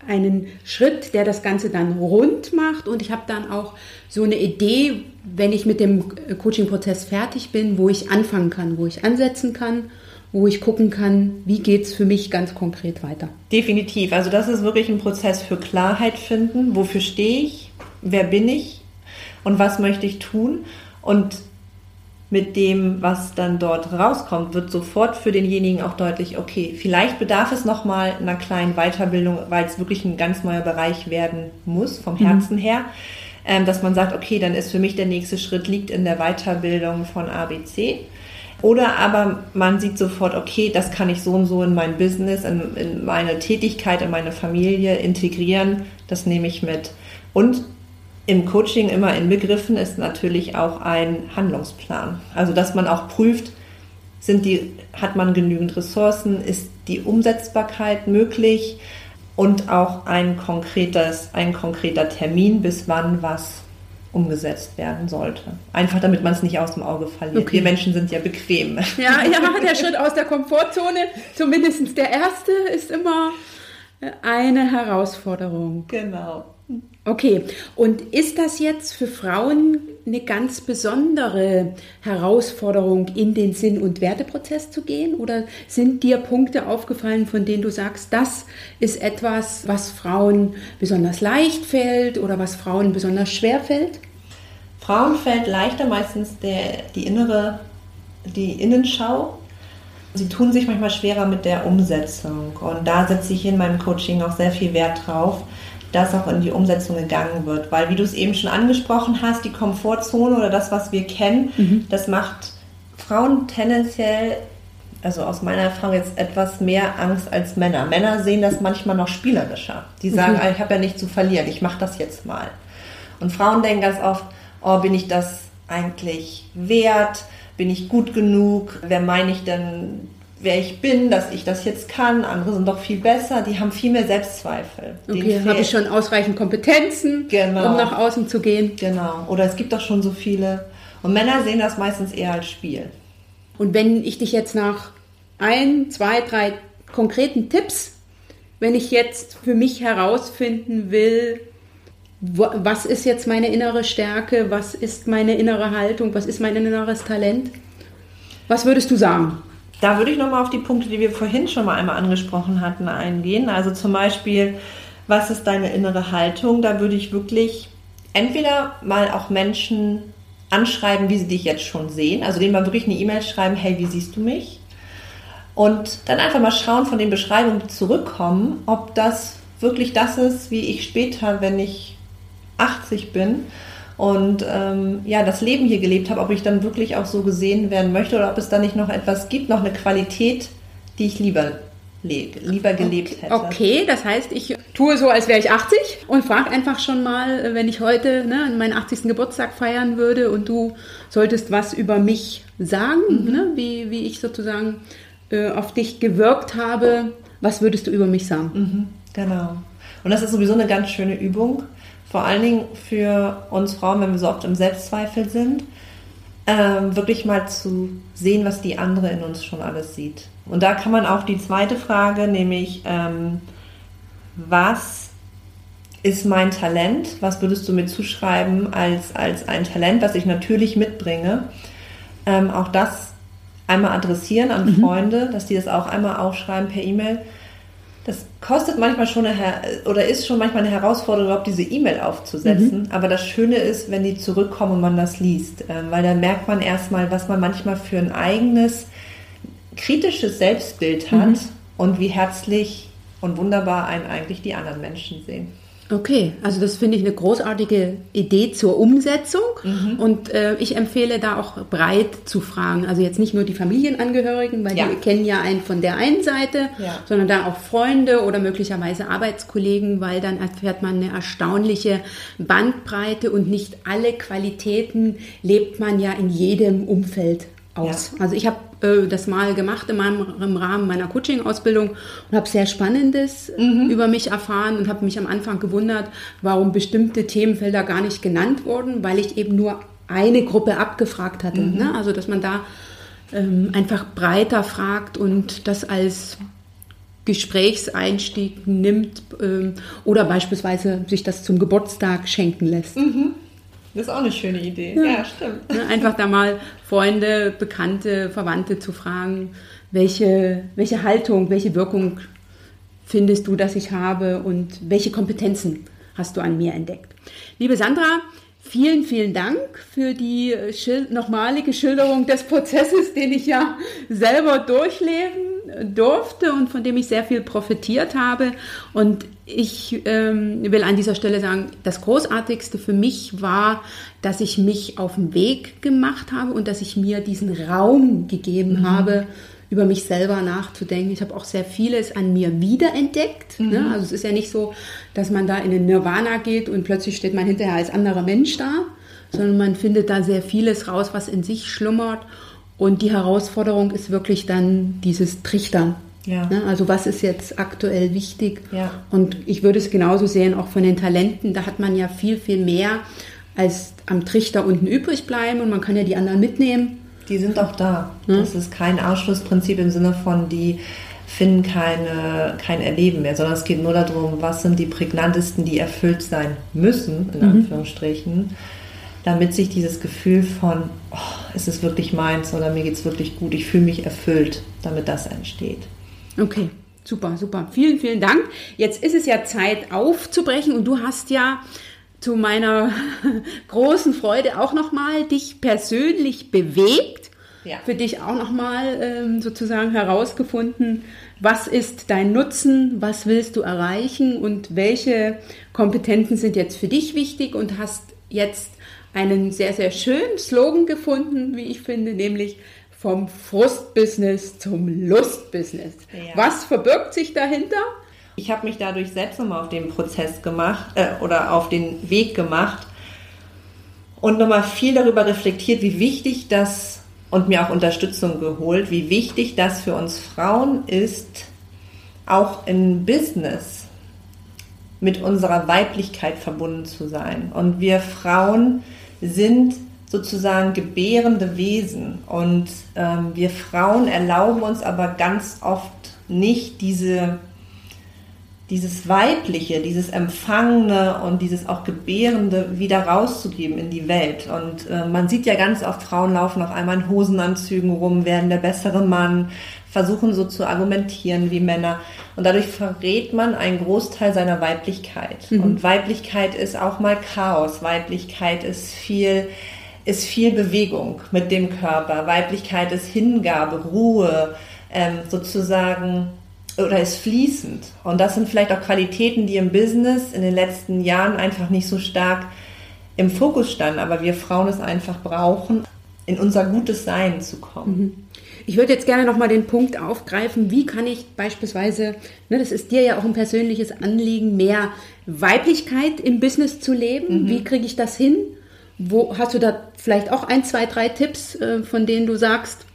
einen Schritt, der das Ganze dann rund macht und ich habe dann auch so eine Idee, wenn ich mit dem Coaching-Prozess fertig bin, wo ich anfangen kann, wo ich ansetzen kann wo ich gucken kann, wie geht es für mich ganz konkret weiter. Definitiv. Also das ist wirklich ein Prozess für Klarheit finden. Wofür stehe ich? Wer bin ich? Und was möchte ich tun? Und mit dem, was dann dort rauskommt, wird sofort für denjenigen auch deutlich, okay, vielleicht bedarf es nochmal einer kleinen Weiterbildung, weil es wirklich ein ganz neuer Bereich werden muss, vom Herzen mhm. her, ähm, dass man sagt, okay, dann ist für mich der nächste Schritt liegt in der Weiterbildung von ABC. Oder aber man sieht sofort, okay, das kann ich so und so in mein Business, in, in meine Tätigkeit, in meine Familie integrieren. Das nehme ich mit. Und im Coaching immer inbegriffen ist natürlich auch ein Handlungsplan. Also dass man auch prüft, sind die, hat man genügend Ressourcen, ist die Umsetzbarkeit möglich und auch ein, konkretes, ein konkreter Termin, bis wann was umgesetzt werden sollte. Einfach damit man es nicht aus dem Auge verliert. Okay. Wir Menschen sind ja bequem. Ja, ja, der Schritt aus der Komfortzone, zumindest der erste, ist immer eine Herausforderung. Genau. Okay, und ist das jetzt für Frauen eine ganz besondere Herausforderung, in den Sinn- und Werteprozess zu gehen? Oder sind dir Punkte aufgefallen, von denen du sagst, das ist etwas, was Frauen besonders leicht fällt oder was Frauen besonders schwer fällt? Frauen fällt leichter meistens der, die innere, die Innenschau. Sie tun sich manchmal schwerer mit der Umsetzung. Und da setze ich in meinem Coaching auch sehr viel Wert drauf, dass auch in die Umsetzung gegangen wird. Weil, wie du es eben schon angesprochen hast, die Komfortzone oder das, was wir kennen, mhm. das macht Frauen tendenziell, also aus meiner Erfahrung jetzt etwas mehr Angst als Männer. Männer sehen das manchmal noch spielerischer. Die sagen, mhm. ich habe ja nichts zu verlieren, ich mache das jetzt mal. Und Frauen denken ganz oft, oh, bin ich das eigentlich wert? Bin ich gut genug? Wer meine ich denn, wer ich bin, dass ich das jetzt kann. Andere sind doch viel besser, die haben viel mehr Selbstzweifel. Okay, habe ich schon ausreichend Kompetenzen, genau. um nach außen zu gehen. Genau, oder es gibt doch schon so viele. Und Männer sehen das meistens eher als Spiel. Und wenn ich dich jetzt nach ein, zwei, drei konkreten Tipps, wenn ich jetzt für mich herausfinden will, was ist jetzt meine innere Stärke, was ist meine innere Haltung, was ist mein inneres Talent, was würdest du sagen? Da würde ich nochmal auf die Punkte, die wir vorhin schon mal einmal angesprochen hatten, eingehen. Also zum Beispiel, was ist deine innere Haltung? Da würde ich wirklich entweder mal auch Menschen anschreiben, wie sie dich jetzt schon sehen. Also denen mal wirklich eine E-Mail schreiben, hey, wie siehst du mich? Und dann einfach mal schauen von den Beschreibungen, die zurückkommen, ob das wirklich das ist, wie ich später, wenn ich 80 bin, und ähm, ja, das Leben hier gelebt habe, ob ich dann wirklich auch so gesehen werden möchte oder ob es da nicht noch etwas gibt, noch eine Qualität, die ich lieber lieber gelebt hätte. Okay, das heißt, ich tue so, als wäre ich 80 und frage einfach schon mal, wenn ich heute ne, meinen 80. Geburtstag feiern würde und du solltest was über mich sagen, mhm. ne, wie, wie ich sozusagen äh, auf dich gewirkt habe, was würdest du über mich sagen? Mhm, genau. Und das ist sowieso eine ganz schöne Übung, vor allen Dingen für uns Frauen, wenn wir so oft im Selbstzweifel sind, ähm, wirklich mal zu sehen, was die andere in uns schon alles sieht. Und da kann man auch die zweite Frage, nämlich ähm, was ist mein Talent? Was würdest du mir zuschreiben als, als ein Talent, was ich natürlich mitbringe? Ähm, auch das einmal adressieren an mhm. Freunde, dass die das auch einmal aufschreiben per E-Mail das kostet manchmal schon eine, oder ist schon manchmal eine Herausforderung, überhaupt diese E-Mail aufzusetzen. Mhm. Aber das Schöne ist, wenn die zurückkommen und man das liest, ähm, weil dann merkt man erstmal, was man manchmal für ein eigenes kritisches Selbstbild hat mhm. und wie herzlich und wunderbar einen eigentlich die anderen Menschen sehen. Okay, also das finde ich eine großartige Idee zur Umsetzung mhm. und äh, ich empfehle da auch breit zu fragen. Also jetzt nicht nur die Familienangehörigen, weil ja. die kennen ja einen von der einen Seite, ja. sondern da auch Freunde oder möglicherweise Arbeitskollegen, weil dann erfährt man eine erstaunliche Bandbreite und nicht alle Qualitäten lebt man ja in jedem Umfeld aus. Ja. Also ich habe äh, das mal gemacht in meinem, im Rahmen meiner Coaching-Ausbildung und habe sehr Spannendes mhm. über mich erfahren und habe mich am Anfang gewundert, warum bestimmte Themenfelder gar nicht genannt wurden, weil ich eben nur eine Gruppe abgefragt hatte. Mhm. Ne? Also dass man da ähm, einfach breiter fragt und das als Gesprächseinstieg nimmt ähm, oder beispielsweise sich das zum Geburtstag schenken lässt. Mhm. Das ist auch eine schöne Idee. Ja, ja stimmt. Ne, einfach da mal Freunde, Bekannte, Verwandte zu fragen, welche, welche Haltung, welche Wirkung findest du, dass ich habe und welche Kompetenzen hast du an mir entdeckt. Liebe Sandra, Vielen, vielen Dank für die Schil nochmalige Schilderung des Prozesses, den ich ja selber durchleben durfte und von dem ich sehr viel profitiert habe. Und ich ähm, will an dieser Stelle sagen, das Großartigste für mich war, dass ich mich auf den Weg gemacht habe und dass ich mir diesen Raum gegeben mhm. habe, über mich selber nachzudenken. Ich habe auch sehr vieles an mir wiederentdeckt. Mhm. Ne? Also es ist ja nicht so, dass man da in den Nirvana geht und plötzlich steht man hinterher als anderer Mensch da, sondern man findet da sehr vieles raus, was in sich schlummert. Und die Herausforderung ist wirklich dann dieses Trichtern. Ja. Ne? Also was ist jetzt aktuell wichtig? Ja. Und ich würde es genauso sehen, auch von den Talenten, da hat man ja viel, viel mehr als am Trichter unten übrig bleiben und man kann ja die anderen mitnehmen. Die sind auch da. Ja. Das ist kein Ausschlussprinzip im Sinne von, die finden keine, kein Erleben mehr, sondern es geht nur darum, was sind die prägnantesten, die erfüllt sein müssen, in mhm. Anführungsstrichen, damit sich dieses Gefühl von, oh, ist es wirklich meins oder mir geht es wirklich gut, ich fühle mich erfüllt, damit das entsteht. Okay, super, super. Vielen, vielen Dank. Jetzt ist es ja Zeit aufzubrechen und du hast ja zu meiner großen Freude auch nochmal dich persönlich bewegt. Ja. Für dich auch nochmal ähm, sozusagen herausgefunden, was ist dein Nutzen, was willst du erreichen und welche Kompetenzen sind jetzt für dich wichtig und hast jetzt einen sehr, sehr schönen Slogan gefunden, wie ich finde, nämlich vom Frustbusiness zum Lustbusiness. Ja. Was verbirgt sich dahinter? Ich habe mich dadurch selbst nochmal auf den Prozess gemacht äh, oder auf den Weg gemacht und nochmal viel darüber reflektiert, wie wichtig das und mir auch Unterstützung geholt, wie wichtig das für uns Frauen ist, auch in Business mit unserer Weiblichkeit verbunden zu sein. Und wir Frauen sind sozusagen gebärende Wesen. Und ähm, wir Frauen erlauben uns aber ganz oft nicht diese, dieses Weibliche, dieses Empfangene und dieses auch Gebärende wieder rauszugeben in die Welt. Und äh, man sieht ja ganz oft, Frauen laufen auf einmal in Hosenanzügen rum, werden der bessere Mann, versuchen so zu argumentieren wie Männer. Und dadurch verrät man einen Großteil seiner Weiblichkeit. Mhm. Und Weiblichkeit ist auch mal Chaos. Weiblichkeit ist viel ist viel Bewegung mit dem Körper. Weiblichkeit ist Hingabe, Ruhe, ähm, sozusagen oder ist fließend. Und das sind vielleicht auch Qualitäten, die im Business in den letzten Jahren einfach nicht so stark im Fokus standen, aber wir Frauen es einfach brauchen, in unser gutes Sein zu kommen. Mhm. Ich würde jetzt gerne nochmal den Punkt aufgreifen, wie kann ich beispielsweise, ne, das ist dir ja auch ein persönliches Anliegen, mehr Weiblichkeit im Business zu leben. Mhm. Wie kriege ich das hin? Wo hast du da vielleicht auch ein, zwei, drei Tipps, äh, von denen du sagst?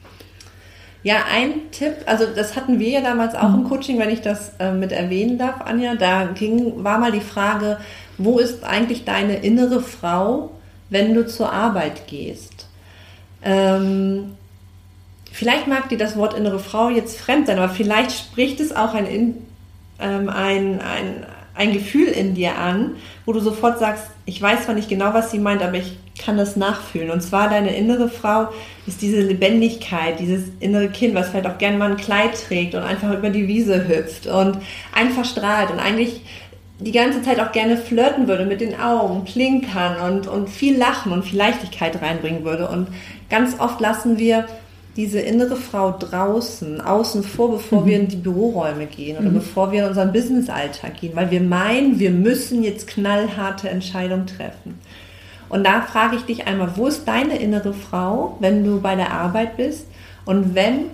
Ja, ein Tipp, also das hatten wir ja damals auch mhm. im Coaching, wenn ich das äh, mit erwähnen darf, Anja. Da ging, war mal die Frage, wo ist eigentlich deine innere Frau, wenn du zur Arbeit gehst? Ähm, vielleicht mag dir das Wort innere Frau jetzt fremd sein, aber vielleicht spricht es auch ein, ähm, ein, ein, ein Gefühl in dir an, wo du sofort sagst, ich weiß zwar nicht genau, was sie meint, aber ich kann das nachfühlen. Und zwar deine innere Frau ist diese Lebendigkeit, dieses innere Kind, was vielleicht auch gerne mal ein Kleid trägt und einfach über die Wiese hüpft und einfach strahlt und eigentlich die ganze Zeit auch gerne flirten würde mit den Augen, klinkern und, und viel Lachen und viel Leichtigkeit reinbringen würde. Und ganz oft lassen wir diese innere Frau draußen, außen vor, bevor mhm. wir in die Büroräume gehen oder mhm. bevor wir in unseren Businessalltag gehen, weil wir meinen, wir müssen jetzt knallharte Entscheidungen treffen. Und da frage ich dich einmal, wo ist deine innere Frau, wenn du bei der Arbeit bist? Und wenn,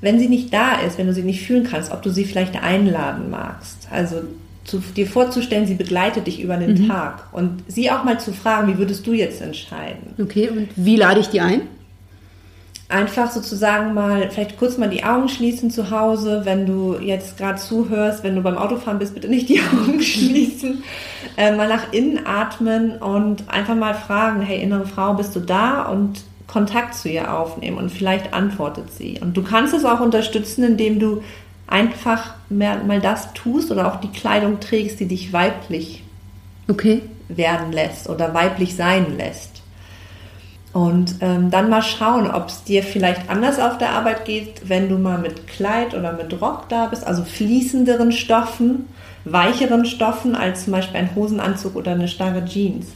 wenn sie nicht da ist, wenn du sie nicht fühlen kannst, ob du sie vielleicht einladen magst. Also zu, dir vorzustellen, sie begleitet dich über den mhm. Tag und sie auch mal zu fragen, wie würdest du jetzt entscheiden? Okay, und wie lade ich die ein? Einfach sozusagen mal, vielleicht kurz mal die Augen schließen zu Hause, wenn du jetzt gerade zuhörst, wenn du beim Autofahren bist, bitte nicht die Augen schließen, äh, mal nach innen atmen und einfach mal fragen, hey innere Frau, bist du da? Und Kontakt zu ihr aufnehmen und vielleicht antwortet sie. Und du kannst es auch unterstützen, indem du einfach mehr, mal das tust oder auch die Kleidung trägst, die dich weiblich okay. werden lässt oder weiblich sein lässt. Und ähm, dann mal schauen, ob es dir vielleicht anders auf der Arbeit geht, wenn du mal mit Kleid oder mit Rock da bist, also fließenderen Stoffen, weicheren Stoffen als zum Beispiel ein Hosenanzug oder eine starre Jeans.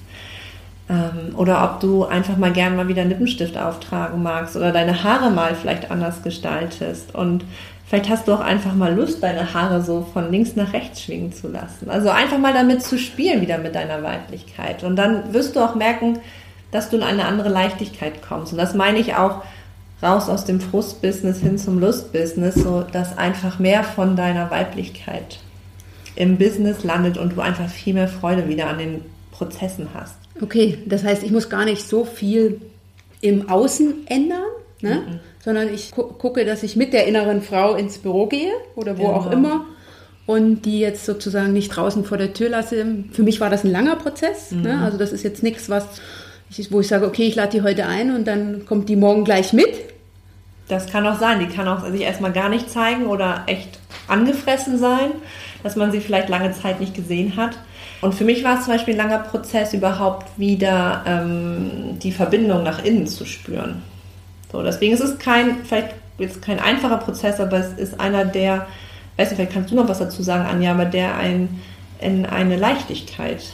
Ähm, oder ob du einfach mal gern mal wieder Lippenstift auftragen magst oder deine Haare mal vielleicht anders gestaltest. Und vielleicht hast du auch einfach mal Lust, deine Haare so von links nach rechts schwingen zu lassen. Also einfach mal damit zu spielen, wieder mit deiner Weiblichkeit. Und dann wirst du auch merken, dass du in eine andere Leichtigkeit kommst. Und das meine ich auch raus aus dem Frustbusiness hin zum Lustbusiness, so dass einfach mehr von deiner Weiblichkeit im Business landet und du einfach viel mehr Freude wieder an den Prozessen hast. Okay, das heißt, ich muss gar nicht so viel im Außen ändern, ne? Mhm. sondern ich gu gucke, dass ich mit der inneren Frau ins Büro gehe oder wo genau. auch immer und die jetzt sozusagen nicht draußen vor der Tür lasse. Für mich war das ein langer Prozess. Ne? Mhm. Ne? Also das ist jetzt nichts, was wo ich sage, okay, ich lade die heute ein und dann kommt die morgen gleich mit. Das kann auch sein. Die kann auch sich erstmal gar nicht zeigen oder echt angefressen sein, dass man sie vielleicht lange Zeit nicht gesehen hat. Und für mich war es zum Beispiel ein langer Prozess, überhaupt wieder ähm, die Verbindung nach innen zu spüren. So, deswegen ist es kein, vielleicht jetzt kein einfacher Prozess, aber es ist einer, der, weiß nicht, vielleicht kannst du noch was dazu sagen, Anja, aber der ein, in eine Leichtigkeit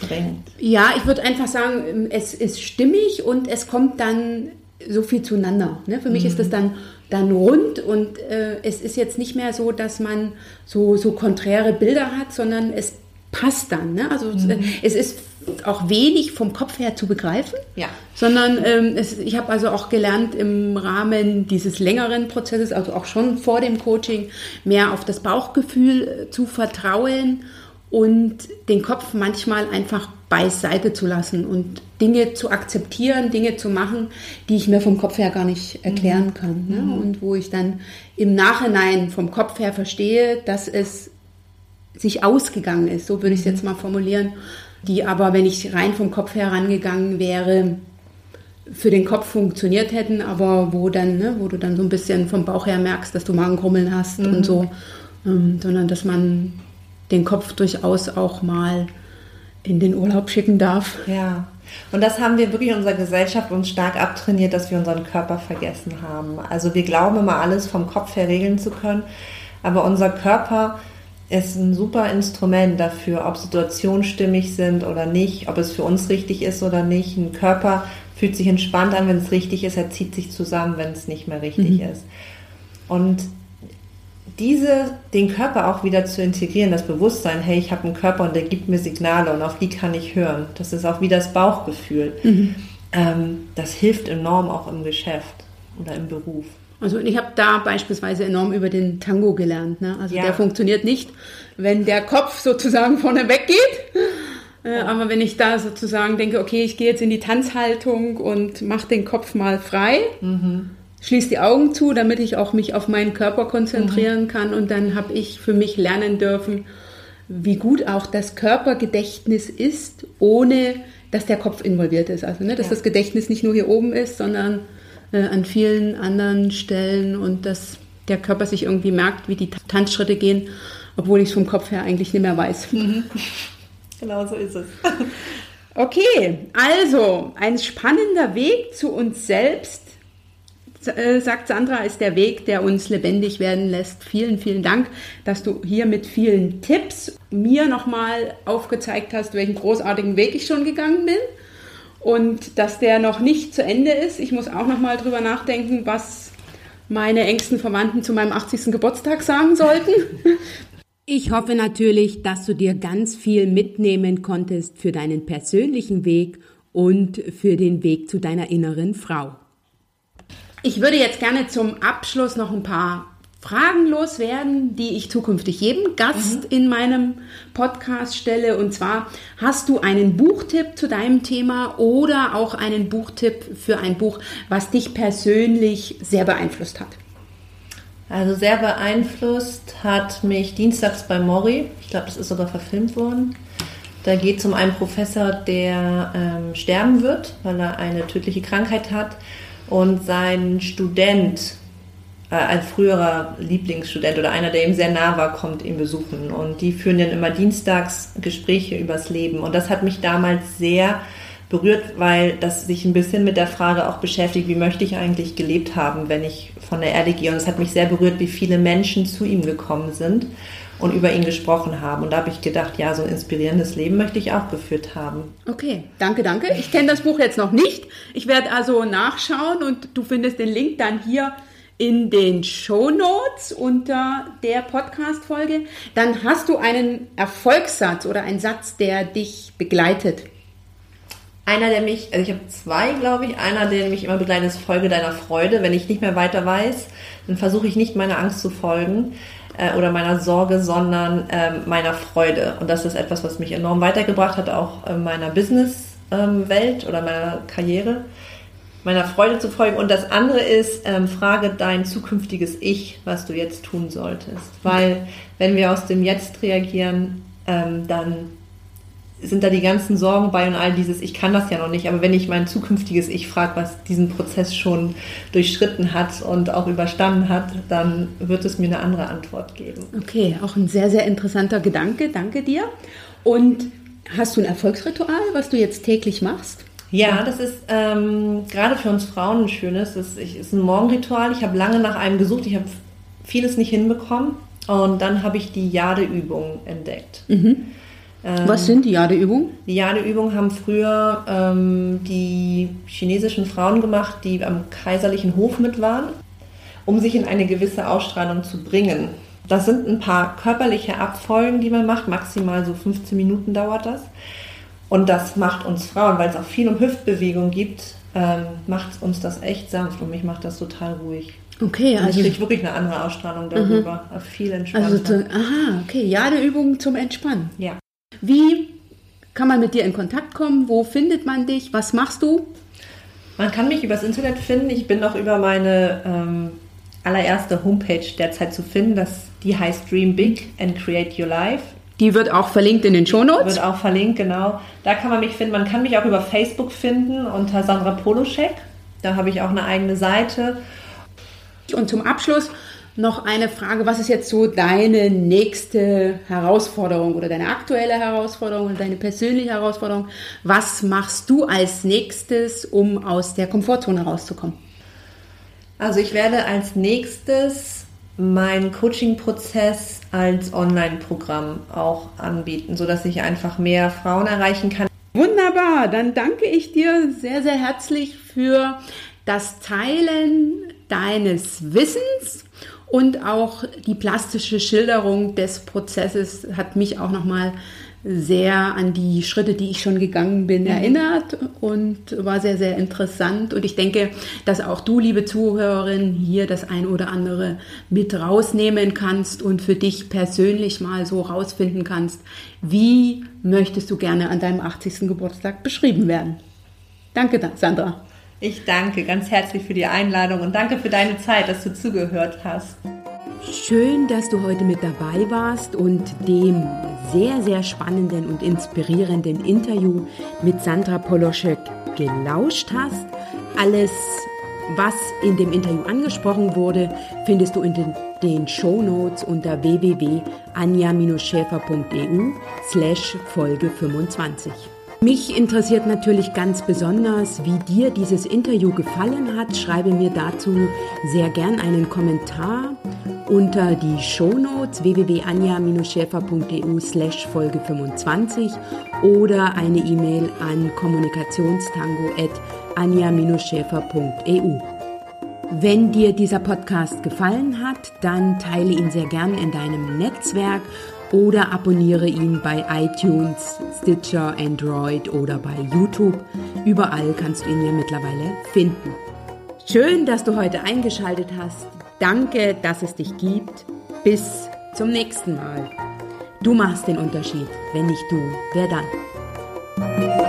bringt. Ja, ich würde einfach sagen, es ist stimmig und es kommt dann so viel zueinander. Ne? Für mich mhm. ist das dann, dann rund und äh, es ist jetzt nicht mehr so, dass man so, so konträre Bilder hat, sondern es passt dann. Ne? Also mhm. es ist auch wenig vom Kopf her zu begreifen, ja. sondern ähm, es, ich habe also auch gelernt im Rahmen dieses längeren Prozesses, also auch schon vor dem Coaching, mehr auf das Bauchgefühl äh, zu vertrauen und den Kopf manchmal einfach beiseite zu lassen und Dinge zu akzeptieren, Dinge zu machen, die ich mir vom Kopf her gar nicht erklären mhm. kann. Ne? Mhm. Und wo ich dann im Nachhinein vom Kopf her verstehe, dass es sich ausgegangen ist, so würde ich es jetzt mal formulieren, die aber, wenn ich rein vom Kopf her rangegangen wäre, für den Kopf funktioniert hätten, aber wo dann, ne, wo du dann so ein bisschen vom Bauch her merkst, dass du Magenkrummeln hast mhm. und so, ähm, sondern dass man den Kopf durchaus auch mal in den Urlaub schicken darf. Ja. Und das haben wir wirklich in unserer Gesellschaft uns stark abtrainiert, dass wir unseren Körper vergessen haben. Also wir glauben immer alles vom Kopf her regeln zu können, aber unser Körper ist ein super Instrument dafür, ob Situationen stimmig sind oder nicht, ob es für uns richtig ist oder nicht. Ein Körper fühlt sich entspannt an, wenn es richtig ist, er zieht sich zusammen, wenn es nicht mehr richtig mhm. ist. Und diese, den Körper auch wieder zu integrieren, das Bewusstsein, hey, ich habe einen Körper und der gibt mir Signale und auf die kann ich hören. Das ist auch wie das Bauchgefühl. Mhm. Ähm, das hilft enorm auch im Geschäft oder im Beruf. Also ich habe da beispielsweise enorm über den Tango gelernt. Ne? Also ja. der funktioniert nicht, wenn der Kopf sozusagen vorne weggeht. Äh, aber wenn ich da sozusagen denke, okay, ich gehe jetzt in die Tanzhaltung und mache den Kopf mal frei, mhm schließe die Augen zu, damit ich auch mich auf meinen Körper konzentrieren mhm. kann. Und dann habe ich für mich lernen dürfen, wie gut auch das Körpergedächtnis ist, ohne dass der Kopf involviert ist. Also, ne, dass ja. das Gedächtnis nicht nur hier oben ist, sondern äh, an vielen anderen Stellen und dass der Körper sich irgendwie merkt, wie die Tanzschritte gehen, obwohl ich es vom Kopf her eigentlich nicht mehr weiß. Mhm. Genau so ist es. Okay, also ein spannender Weg zu uns selbst, äh, sagt Sandra, ist der Weg, der uns lebendig werden lässt. Vielen, vielen Dank, dass du hier mit vielen Tipps mir nochmal aufgezeigt hast, welchen großartigen Weg ich schon gegangen bin und dass der noch nicht zu Ende ist. Ich muss auch nochmal drüber nachdenken, was meine engsten Verwandten zu meinem 80. Geburtstag sagen sollten. Ich hoffe natürlich, dass du dir ganz viel mitnehmen konntest für deinen persönlichen Weg und für den Weg zu deiner inneren Frau. Ich würde jetzt gerne zum Abschluss noch ein paar Fragen loswerden, die ich zukünftig jedem Gast mhm. in meinem Podcast stelle. Und zwar, hast du einen Buchtipp zu deinem Thema oder auch einen Buchtipp für ein Buch, was dich persönlich sehr beeinflusst hat? Also sehr beeinflusst hat mich Dienstags bei Mori. Ich glaube, das ist sogar verfilmt worden. Da geht es um einen Professor, der ähm, sterben wird, weil er eine tödliche Krankheit hat und sein Student, äh, ein früherer Lieblingsstudent oder einer, der ihm sehr nah war, kommt ihn besuchen. Und die führen dann immer dienstags Gespräche übers Leben. Und das hat mich damals sehr berührt, weil das sich ein bisschen mit der Frage auch beschäftigt, wie möchte ich eigentlich gelebt haben, wenn ich von der Erde gehe. Und es hat mich sehr berührt, wie viele Menschen zu ihm gekommen sind und über ihn gesprochen haben. Und da habe ich gedacht, ja, so ein inspirierendes Leben möchte ich auch geführt haben. Okay, danke, danke. Ich kenne das Buch jetzt noch nicht. Ich werde also nachschauen und du findest den Link dann hier in den Show Notes unter der Podcast-Folge. Dann hast du einen Erfolgssatz oder einen Satz, der dich begleitet. Einer, der mich, also ich habe zwei, glaube ich. Einer, der mich immer begleitet, ist Folge deiner Freude. Wenn ich nicht mehr weiter weiß, dann versuche ich nicht meiner Angst zu folgen äh, oder meiner Sorge, sondern äh, meiner Freude. Und das ist etwas, was mich enorm weitergebracht hat, auch in meiner Business-Welt ähm, oder meiner Karriere, meiner Freude zu folgen. Und das andere ist, ähm, frage dein zukünftiges Ich, was du jetzt tun solltest. Weil wenn wir aus dem Jetzt reagieren, ähm, dann sind da die ganzen Sorgen bei und all dieses, ich kann das ja noch nicht, aber wenn ich mein zukünftiges Ich frage, was diesen Prozess schon durchschritten hat und auch überstanden hat, dann wird es mir eine andere Antwort geben. Okay, auch ein sehr, sehr interessanter Gedanke, danke dir. Und hast du ein Erfolgsritual, was du jetzt täglich machst? Ja, das ist ähm, gerade für uns Frauen ein schönes. Das ist ein Morgenritual. Ich habe lange nach einem gesucht. Ich habe vieles nicht hinbekommen. Und dann habe ich die Jadeübung entdeckt. Mhm. Ähm, Was sind die Jadeübungen? Die Jadeübungen haben früher ähm, die chinesischen Frauen gemacht, die am kaiserlichen Hof mit waren, um sich in eine gewisse Ausstrahlung zu bringen. Das sind ein paar körperliche Abfolgen, die man macht, maximal so 15 Minuten dauert das. Und das macht uns Frauen, weil es auch viel um Hüftbewegung gibt, ähm, macht uns das echt sanft und mich macht das total ruhig. Okay, also. Ich kriege wirklich eine andere Ausstrahlung darüber, mhm. viel entspannter. Also, aha, okay, Jadeübungen zum Entspannen. Ja. Wie kann man mit dir in Kontakt kommen? Wo findet man dich? Was machst du? Man kann mich übers Internet finden. Ich bin auch über meine ähm, allererste Homepage derzeit zu finden. Das, die heißt Dream Big and Create Your Life. Die wird auch verlinkt in den Shownotes. Wird auch verlinkt, genau. Da kann man mich finden. Man kann mich auch über Facebook finden unter Sandra Poloschek. Da habe ich auch eine eigene Seite. Und zum Abschluss noch eine Frage. Was ist jetzt so deine nächste Herausforderung oder deine aktuelle Herausforderung oder deine persönliche Herausforderung? Was machst du als nächstes, um aus der Komfortzone rauszukommen? Also ich werde als nächstes meinen Coaching-Prozess als Online-Programm auch anbieten, sodass ich einfach mehr Frauen erreichen kann. Wunderbar, dann danke ich dir sehr, sehr herzlich für das Teilen deines Wissens und auch die plastische Schilderung des Prozesses hat mich auch nochmal sehr an die Schritte, die ich schon gegangen bin, mhm. erinnert und war sehr, sehr interessant. Und ich denke, dass auch du, liebe Zuhörerin, hier das ein oder andere mit rausnehmen kannst und für dich persönlich mal so rausfinden kannst, wie möchtest du gerne an deinem 80. Geburtstag beschrieben werden. Danke, Sandra. Ich danke ganz herzlich für die Einladung und danke für deine Zeit, dass du zugehört hast. Schön, dass du heute mit dabei warst und dem sehr, sehr spannenden und inspirierenden Interview mit Sandra Poloschek gelauscht hast. Alles, was in dem Interview angesprochen wurde, findest du in den, den Show Notes unter www.anja-schäfer.eu slash Folge 25. Mich interessiert natürlich ganz besonders, wie dir dieses Interview gefallen hat. Schreibe mir dazu sehr gern einen Kommentar unter die Shownotes www.anja-schäfer.eu slash Folge 25 oder eine E-Mail an kommunikationstango at anja-schäfer.eu. Wenn dir dieser Podcast gefallen hat, dann teile ihn sehr gern in deinem Netzwerk oder abonniere ihn bei iTunes, Stitcher, Android oder bei YouTube. Überall kannst du ihn ja mittlerweile finden. Schön, dass du heute eingeschaltet hast. Danke, dass es dich gibt. Bis zum nächsten Mal. Du machst den Unterschied. Wenn nicht du, wer dann?